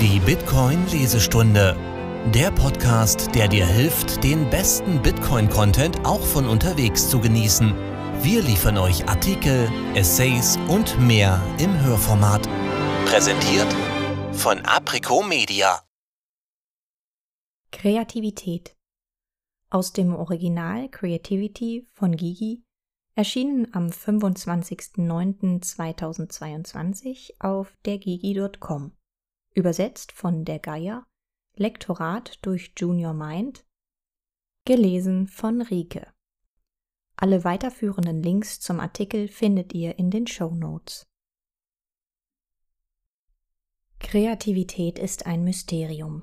Die Bitcoin-Lesestunde. Der Podcast, der dir hilft, den besten Bitcoin-Content auch von unterwegs zu genießen. Wir liefern euch Artikel, Essays und mehr im Hörformat. Präsentiert von Aprico Media. Kreativität. Aus dem Original Creativity von Gigi, erschienen am 25.09.2022 auf dergigi.com. Übersetzt von der Geier, Lektorat durch Junior Mind, gelesen von Rike. Alle weiterführenden Links zum Artikel findet ihr in den Show Notes. Kreativität ist ein Mysterium.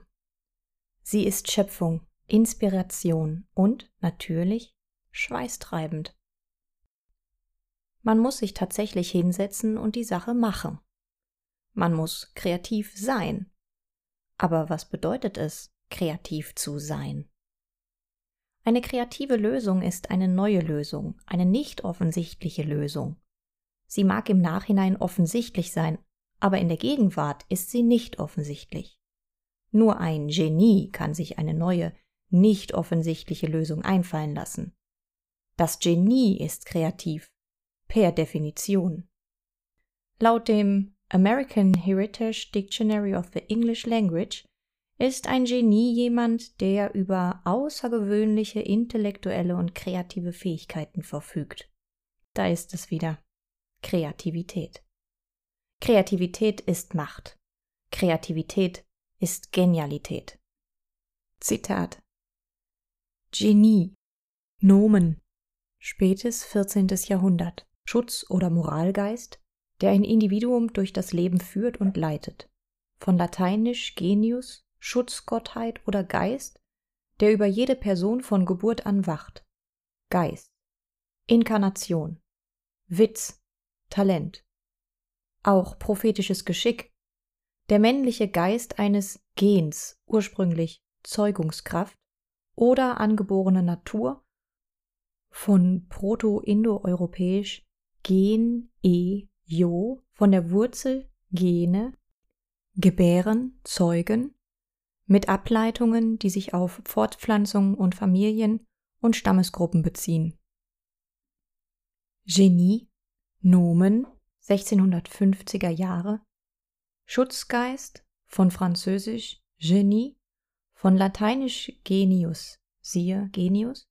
Sie ist Schöpfung, Inspiration und natürlich schweißtreibend. Man muss sich tatsächlich hinsetzen und die Sache machen. Man muss kreativ sein. Aber was bedeutet es, kreativ zu sein? Eine kreative Lösung ist eine neue Lösung, eine nicht offensichtliche Lösung. Sie mag im Nachhinein offensichtlich sein, aber in der Gegenwart ist sie nicht offensichtlich. Nur ein Genie kann sich eine neue, nicht offensichtliche Lösung einfallen lassen. Das Genie ist kreativ, per Definition. Laut dem American Heritage Dictionary of the English Language ist ein Genie jemand, der über außergewöhnliche intellektuelle und kreative Fähigkeiten verfügt. Da ist es wieder. Kreativität. Kreativität ist Macht. Kreativität ist Genialität. Zitat Genie Nomen Spätes 14. Jahrhundert Schutz- oder Moralgeist der ein Individuum durch das Leben führt und leitet. Von lateinisch Genius, Schutzgottheit oder Geist, der über jede Person von Geburt an wacht. Geist. Inkarnation. Witz. Talent. Auch prophetisches Geschick. Der männliche Geist eines Gens, ursprünglich Zeugungskraft, oder angeborene Natur, von proto-indoeuropäisch gen, e, Jo von der Wurzel Gene, gebären, zeugen, mit Ableitungen, die sich auf Fortpflanzung und Familien und Stammesgruppen beziehen. Genie, Nomen, 1650er Jahre, Schutzgeist, von französisch Genie, von lateinisch Genius, siehe Genius,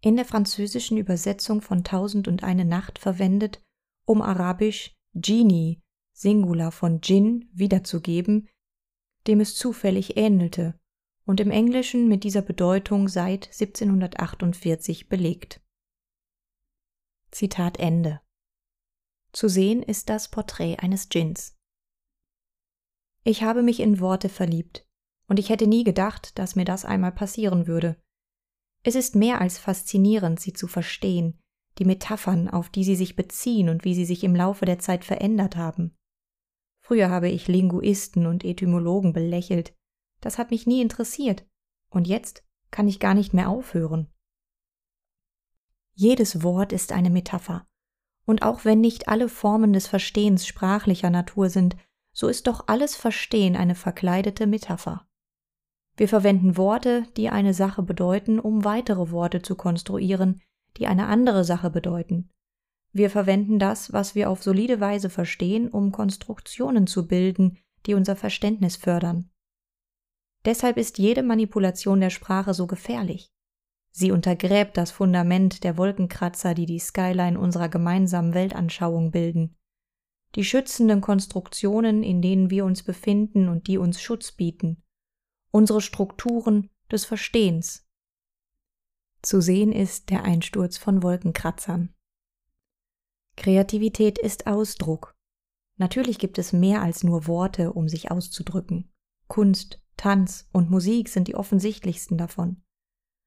in der französischen Übersetzung von Tausend und eine Nacht verwendet um arabisch Genie, Singular von Djinn, wiederzugeben, dem es zufällig ähnelte und im Englischen mit dieser Bedeutung seit 1748 belegt. Zitat Ende. Zu sehen ist das Porträt eines Djinns. Ich habe mich in Worte verliebt, und ich hätte nie gedacht, dass mir das einmal passieren würde. Es ist mehr als faszinierend, sie zu verstehen, die Metaphern, auf die sie sich beziehen und wie sie sich im Laufe der Zeit verändert haben. Früher habe ich Linguisten und Etymologen belächelt, das hat mich nie interessiert, und jetzt kann ich gar nicht mehr aufhören. Jedes Wort ist eine Metapher, und auch wenn nicht alle Formen des Verstehens sprachlicher Natur sind, so ist doch alles Verstehen eine verkleidete Metapher. Wir verwenden Worte, die eine Sache bedeuten, um weitere Worte zu konstruieren, die eine andere Sache bedeuten. Wir verwenden das, was wir auf solide Weise verstehen, um Konstruktionen zu bilden, die unser Verständnis fördern. Deshalb ist jede Manipulation der Sprache so gefährlich. Sie untergräbt das Fundament der Wolkenkratzer, die die Skyline unserer gemeinsamen Weltanschauung bilden. Die schützenden Konstruktionen, in denen wir uns befinden und die uns Schutz bieten. Unsere Strukturen des Verstehens, zu sehen ist der Einsturz von Wolkenkratzern. Kreativität ist Ausdruck. Natürlich gibt es mehr als nur Worte, um sich auszudrücken. Kunst, Tanz und Musik sind die offensichtlichsten davon.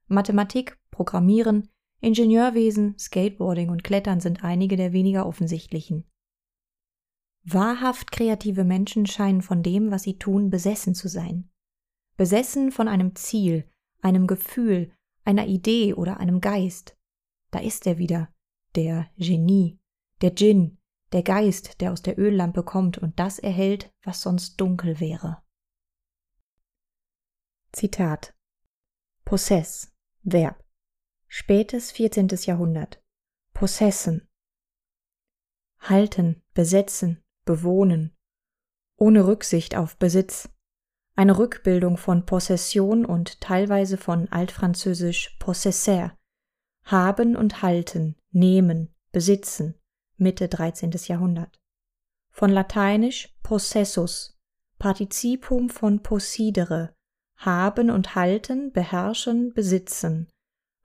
Mathematik, Programmieren, Ingenieurwesen, Skateboarding und Klettern sind einige der weniger offensichtlichen. Wahrhaft kreative Menschen scheinen von dem, was sie tun, besessen zu sein. Besessen von einem Ziel, einem Gefühl, einer Idee oder einem Geist. Da ist er wieder, der Genie, der Djinn, der Geist, der aus der Öllampe kommt und das erhält, was sonst dunkel wäre. Zitat Possess, Verb, spätes 14. Jahrhundert, possessen, halten, besetzen, bewohnen, ohne Rücksicht auf Besitz, eine Rückbildung von Possession und teilweise von altfranzösisch possesser, haben und halten, nehmen, besitzen, Mitte 13. Jahrhundert. Von lateinisch possessus, Partizipum von possidere, haben und halten, beherrschen, besitzen.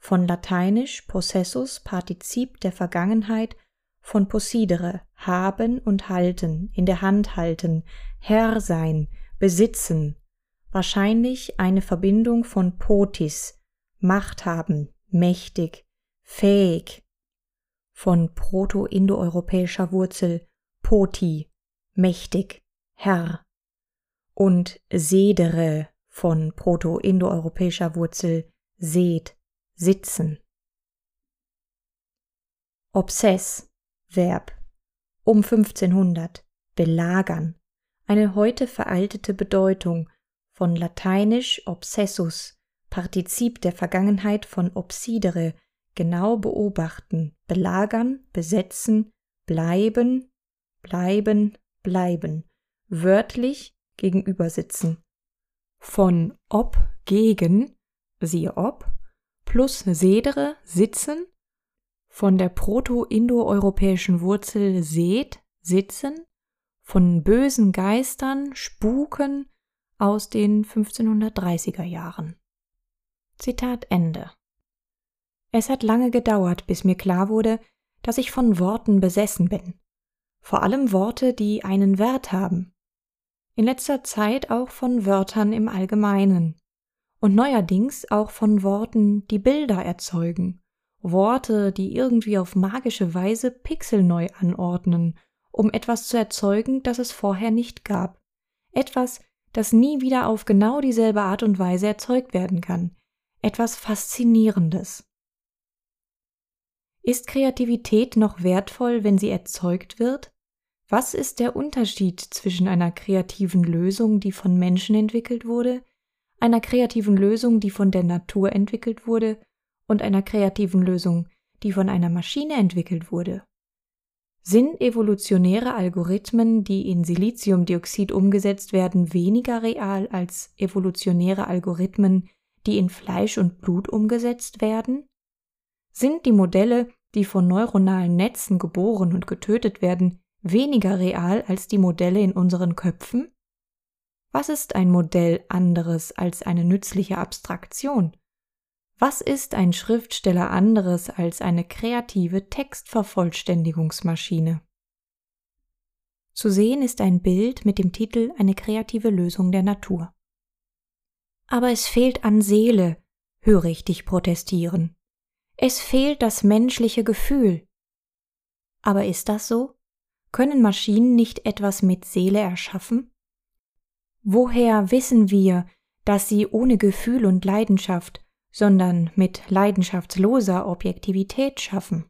Von lateinisch possessus, Partizip der Vergangenheit. Von possidere, haben und halten, in der Hand halten, Herr sein, besitzen, wahrscheinlich eine Verbindung von potis, Macht haben, mächtig, fähig, von proto-indoeuropäischer Wurzel poti, mächtig, Herr, und sedere von proto-indoeuropäischer Wurzel sed, sitzen. Obsess, Verb, um 1500, belagern, eine heute veraltete Bedeutung von lateinisch obsessus, Partizip der Vergangenheit von obsidere, genau beobachten, belagern, besetzen, bleiben, bleiben, bleiben, wörtlich gegenübersitzen. Von ob gegen, siehe ob, plus sedere, sitzen, von der proto-indoeuropäischen Wurzel seht, sitzen, von bösen Geistern, Spuken aus den 1530er Jahren. Zitat Ende. Es hat lange gedauert, bis mir klar wurde, dass ich von Worten besessen bin. Vor allem Worte, die einen Wert haben. In letzter Zeit auch von Wörtern im Allgemeinen. Und neuerdings auch von Worten, die Bilder erzeugen. Worte, die irgendwie auf magische Weise pixelneu anordnen, um etwas zu erzeugen, das es vorher nicht gab. Etwas, das nie wieder auf genau dieselbe Art und Weise erzeugt werden kann. Etwas Faszinierendes. Ist Kreativität noch wertvoll, wenn sie erzeugt wird? Was ist der Unterschied zwischen einer kreativen Lösung, die von Menschen entwickelt wurde, einer kreativen Lösung, die von der Natur entwickelt wurde, und einer kreativen Lösung, die von einer Maschine entwickelt wurde? Sind evolutionäre Algorithmen, die in Siliziumdioxid umgesetzt werden, weniger real als evolutionäre Algorithmen, die in Fleisch und Blut umgesetzt werden? Sind die Modelle, die von neuronalen Netzen geboren und getötet werden, weniger real als die Modelle in unseren Köpfen? Was ist ein Modell anderes als eine nützliche Abstraktion? Was ist ein Schriftsteller anderes als eine kreative Textvervollständigungsmaschine? Zu sehen ist ein Bild mit dem Titel Eine kreative Lösung der Natur. Aber es fehlt an Seele, höre ich dich protestieren. Es fehlt das menschliche Gefühl. Aber ist das so? Können Maschinen nicht etwas mit Seele erschaffen? Woher wissen wir, dass sie ohne Gefühl und Leidenschaft, sondern mit leidenschaftsloser Objektivität schaffen?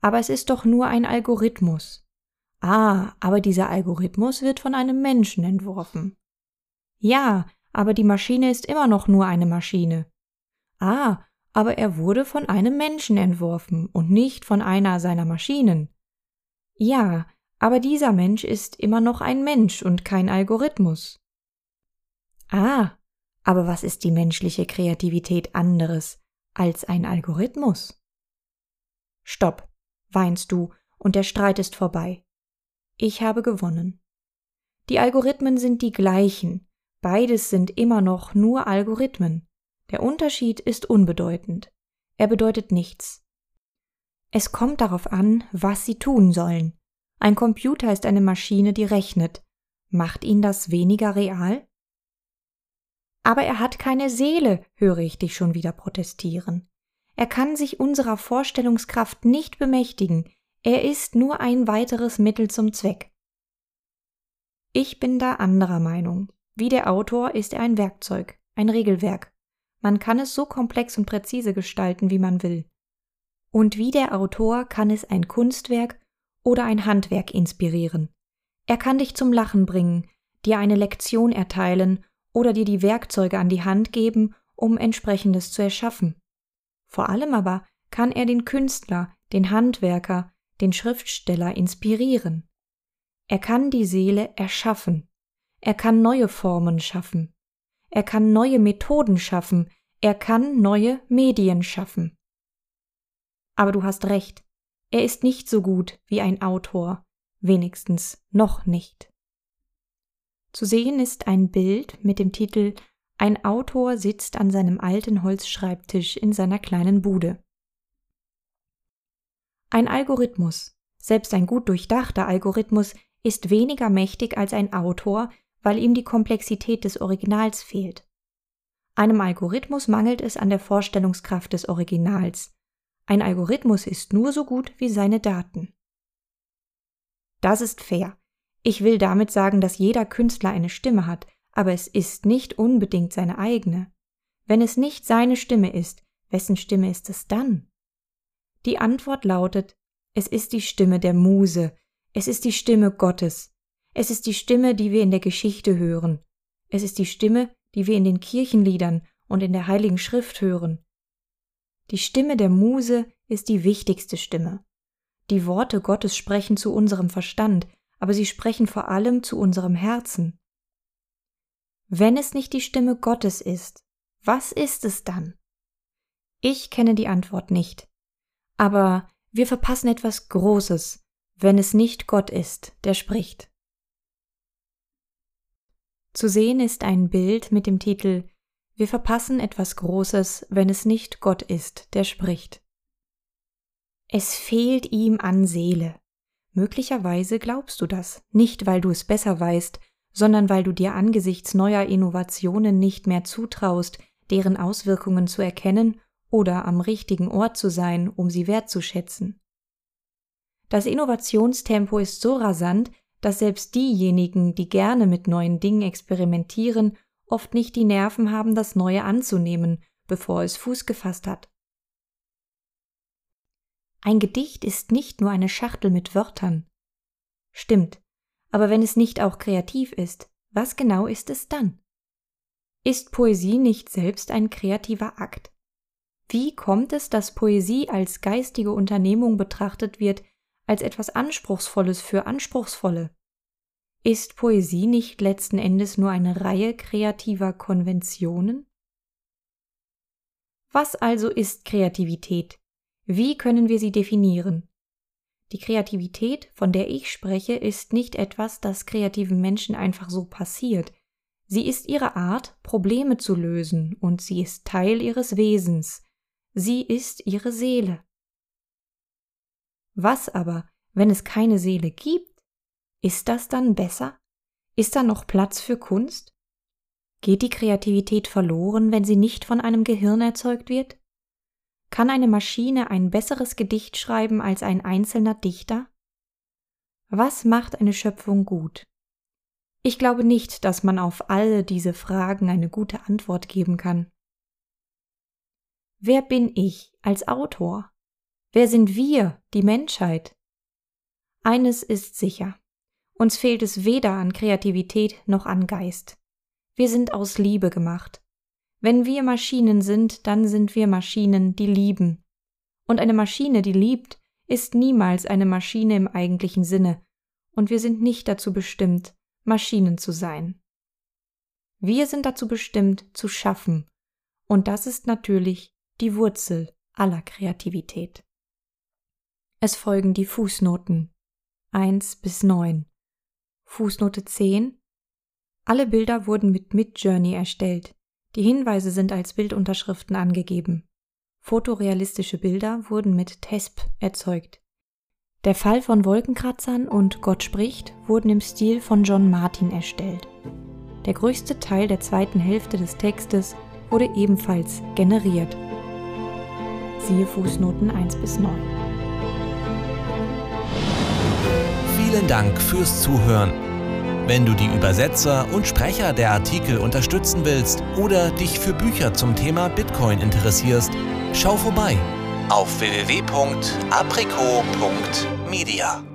Aber es ist doch nur ein Algorithmus. Ah, aber dieser Algorithmus wird von einem Menschen entworfen. Ja, aber die Maschine ist immer noch nur eine Maschine. Ah, aber er wurde von einem Menschen entworfen und nicht von einer seiner Maschinen. Ja, aber dieser Mensch ist immer noch ein Mensch und kein Algorithmus. Ah, aber was ist die menschliche Kreativität anderes als ein Algorithmus? Stopp, weinst du, und der Streit ist vorbei. Ich habe gewonnen. Die Algorithmen sind die gleichen, beides sind immer noch nur Algorithmen. Der Unterschied ist unbedeutend. Er bedeutet nichts. Es kommt darauf an, was Sie tun sollen. Ein Computer ist eine Maschine, die rechnet. Macht ihn das weniger real? Aber er hat keine Seele, höre ich dich schon wieder protestieren. Er kann sich unserer Vorstellungskraft nicht bemächtigen, er ist nur ein weiteres Mittel zum Zweck. Ich bin da anderer Meinung. Wie der Autor ist er ein Werkzeug, ein Regelwerk. Man kann es so komplex und präzise gestalten, wie man will. Und wie der Autor kann es ein Kunstwerk oder ein Handwerk inspirieren. Er kann dich zum Lachen bringen, dir eine Lektion erteilen oder dir die Werkzeuge an die Hand geben, um entsprechendes zu erschaffen. Vor allem aber kann er den Künstler, den Handwerker, den Schriftsteller inspirieren. Er kann die Seele erschaffen. Er kann neue Formen schaffen. Er kann neue Methoden schaffen. Er kann neue Medien schaffen. Aber du hast recht, er ist nicht so gut wie ein Autor, wenigstens noch nicht. Zu sehen ist ein Bild mit dem Titel Ein Autor sitzt an seinem alten Holzschreibtisch in seiner kleinen Bude. Ein Algorithmus, selbst ein gut durchdachter Algorithmus, ist weniger mächtig als ein Autor, weil ihm die Komplexität des Originals fehlt. Einem Algorithmus mangelt es an der Vorstellungskraft des Originals. Ein Algorithmus ist nur so gut wie seine Daten. Das ist fair. Ich will damit sagen, dass jeder Künstler eine Stimme hat, aber es ist nicht unbedingt seine eigene. Wenn es nicht seine Stimme ist, wessen Stimme ist es dann? Die Antwort lautet, es ist die Stimme der Muse, es ist die Stimme Gottes, es ist die Stimme, die wir in der Geschichte hören, es ist die Stimme, die wir in den Kirchenliedern und in der Heiligen Schrift hören. Die Stimme der Muse ist die wichtigste Stimme. Die Worte Gottes sprechen zu unserem Verstand, aber sie sprechen vor allem zu unserem Herzen. Wenn es nicht die Stimme Gottes ist, was ist es dann? Ich kenne die Antwort nicht. Aber wir verpassen etwas Großes, wenn es nicht Gott ist, der spricht. Zu sehen ist ein Bild mit dem Titel Wir verpassen etwas Großes, wenn es nicht Gott ist, der spricht. Es fehlt ihm an Seele. Möglicherweise glaubst du das, nicht weil du es besser weißt, sondern weil du dir angesichts neuer Innovationen nicht mehr zutraust, deren Auswirkungen zu erkennen oder am richtigen Ort zu sein, um sie wertzuschätzen. Das Innovationstempo ist so rasant, dass selbst diejenigen, die gerne mit neuen Dingen experimentieren, oft nicht die Nerven haben, das Neue anzunehmen, bevor es Fuß gefasst hat. Ein Gedicht ist nicht nur eine Schachtel mit Wörtern. Stimmt, aber wenn es nicht auch kreativ ist, was genau ist es dann? Ist Poesie nicht selbst ein kreativer Akt? Wie kommt es, dass Poesie als geistige Unternehmung betrachtet wird, als etwas Anspruchsvolles für Anspruchsvolle? Ist Poesie nicht letzten Endes nur eine Reihe kreativer Konventionen? Was also ist Kreativität? Wie können wir sie definieren? Die Kreativität, von der ich spreche, ist nicht etwas, das kreativen Menschen einfach so passiert. Sie ist ihre Art, Probleme zu lösen, und sie ist Teil ihres Wesens. Sie ist ihre Seele. Was aber, wenn es keine Seele gibt? Ist das dann besser? Ist da noch Platz für Kunst? Geht die Kreativität verloren, wenn sie nicht von einem Gehirn erzeugt wird? Kann eine Maschine ein besseres Gedicht schreiben als ein einzelner Dichter? Was macht eine Schöpfung gut? Ich glaube nicht, dass man auf alle diese Fragen eine gute Antwort geben kann. Wer bin ich als Autor? Wer sind wir, die Menschheit? Eines ist sicher. Uns fehlt es weder an Kreativität noch an Geist. Wir sind aus Liebe gemacht. Wenn wir Maschinen sind, dann sind wir Maschinen, die lieben. Und eine Maschine, die liebt, ist niemals eine Maschine im eigentlichen Sinne, und wir sind nicht dazu bestimmt, Maschinen zu sein. Wir sind dazu bestimmt, zu schaffen, und das ist natürlich die Wurzel aller Kreativität. Es folgen die Fußnoten 1 bis 9. Fußnote 10 Alle Bilder wurden mit Midjourney erstellt. Die Hinweise sind als Bildunterschriften angegeben. Fotorealistische Bilder wurden mit TESP erzeugt. Der Fall von Wolkenkratzern und Gott spricht wurden im Stil von John Martin erstellt. Der größte Teil der zweiten Hälfte des Textes wurde ebenfalls generiert siehe Fußnoten 1 bis 9. Vielen Dank fürs Zuhören. Wenn du die Übersetzer und Sprecher der Artikel unterstützen willst oder dich für Bücher zum Thema Bitcoin interessierst, schau vorbei auf www.aprico.media.